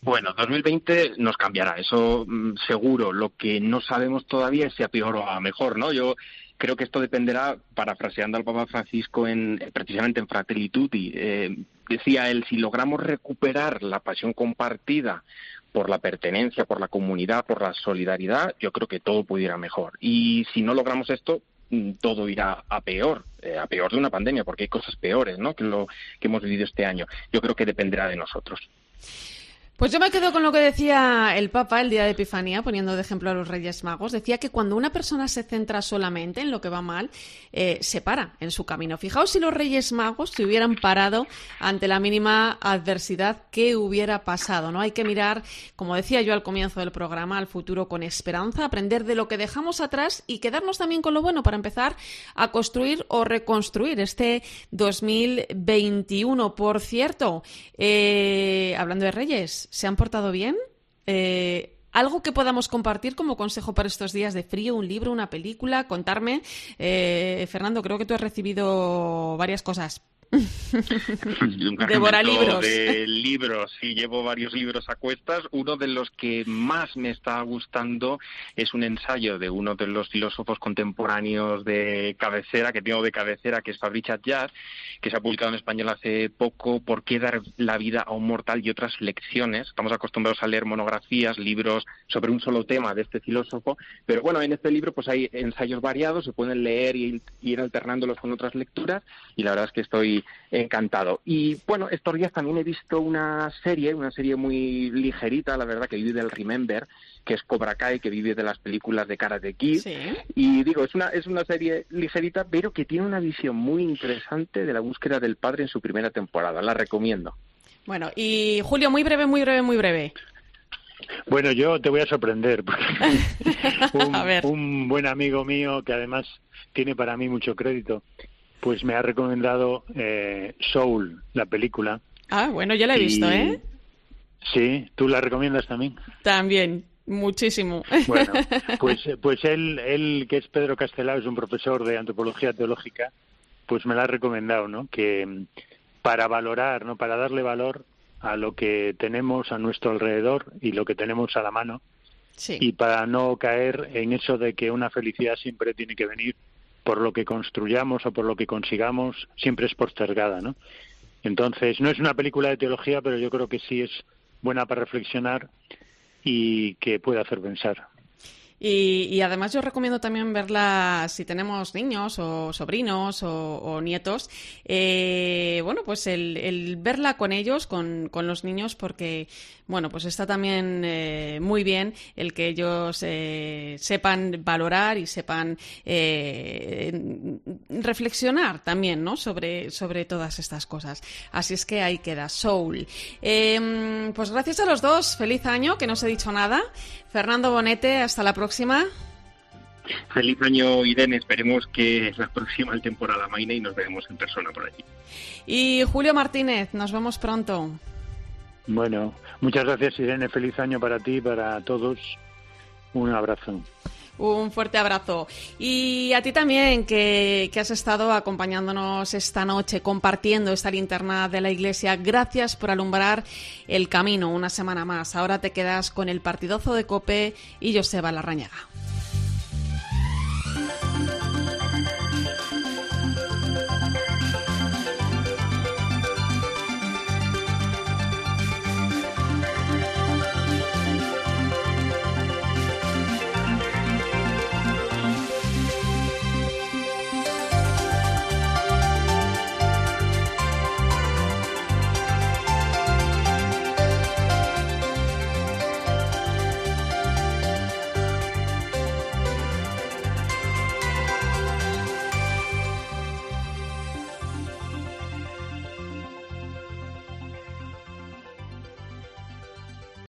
Bueno, 2020 nos cambiará, eso mm, seguro. Lo que no sabemos todavía es si a peor o a mejor, ¿no? Yo creo que esto dependerá, parafraseando al Papa Francisco en, precisamente en Fratelli Tutti, eh, decía él, si logramos recuperar la pasión compartida por la pertenencia, por la comunidad, por la solidaridad, yo creo que todo pudiera mejor. Y si no logramos esto, mm, todo irá a peor, eh, a peor de una pandemia, porque hay cosas peores, ¿no? Que lo que hemos vivido este año. Yo creo que dependerá de nosotros. Pues yo me quedo con lo que decía el Papa el día de Epifanía, poniendo de ejemplo a los Reyes Magos. Decía que cuando una persona se centra solamente en lo que va mal, eh, se para en su camino. Fijaos si los Reyes Magos se hubieran parado ante la mínima adversidad, ¿qué hubiera pasado? ¿no? Hay que mirar, como decía yo al comienzo del programa, al futuro con esperanza, aprender de lo que dejamos atrás y quedarnos también con lo bueno para empezar a construir o reconstruir este 2021. Por cierto, eh, hablando de Reyes, se han portado bien. Eh, algo que podamos compartir como consejo para estos días de frío, un libro, una película, contarme. Eh, Fernando, creo que tú has recibido varias cosas. Un [LAUGHS] Devora libros. de libros. Sí, llevo varios libros a cuestas. Uno de los que más me está gustando es un ensayo de uno de los filósofos contemporáneos de cabecera, que tengo de cabecera, que es Fabrice Atjar, que se ha publicado en español hace poco, ¿Por qué dar la vida a un mortal? y otras lecciones. Estamos acostumbrados a leer monografías, libros sobre un solo tema de este filósofo, pero bueno, en este libro pues hay ensayos variados, se pueden leer y ir alternándolos con otras lecturas y la verdad es que estoy encantado. Y bueno, estos días también he visto una serie, una serie muy ligerita, la verdad, que vive del Remember, que es Cobra Kai, que vive de las películas de Karate Kid. Y digo, es una, es una serie ligerita, pero que tiene una visión muy interesante de la búsqueda del padre en su primera temporada. La recomiendo. Bueno, y Julio, muy breve, muy breve, muy breve. Bueno, yo te voy a sorprender. [LAUGHS] un, un buen amigo mío que además tiene para mí mucho crédito, pues me ha recomendado eh, Soul, la película. Ah, bueno, ya la he visto, ¿eh? Sí, ¿tú la recomiendas también? También, muchísimo. [LAUGHS] Bueno, pues, pues él, él, que es Pedro Castelao, es un profesor de antropología teológica, pues me la ha recomendado, ¿no? Que para valorar, ¿no? Para darle valor a lo que tenemos a nuestro alrededor y lo que tenemos a la mano. Sí. Y para no caer en eso de que una felicidad siempre tiene que venir por lo que construyamos o por lo que consigamos, siempre es postergada, ¿no? Entonces, no es una película de teología, pero yo creo que sí es buena para reflexionar y que puede hacer pensar. Y, además yo recomiendo también verla si tenemos niños o sobrinos o, nietos. Eh, bueno, pues el, verla con ellos, con, con, los niños, porque bueno, pues está también eh, muy bien el que ellos eh, sepan valorar y sepan eh, reflexionar también, ¿no? Sobre, sobre todas estas cosas. Así es que ahí queda Soul. Em, pues gracias a los dos. Feliz año, que no os he dicho nada. Fernando Bonete, hasta la próxima. Feliz año, Irene. Esperemos que la próxima temporada maine y nos veremos en persona por allí. Y Julio Martínez, nos vemos pronto. Bueno, muchas gracias Irene, feliz año para ti y para todos. Un abrazo. Un fuerte abrazo. Y a ti también, que, que, has estado acompañándonos esta noche, compartiendo esta linterna de la iglesia. Gracias por alumbrar el camino una semana más. Ahora te quedas con el partidozo de Cope y Joseba Larrañaga.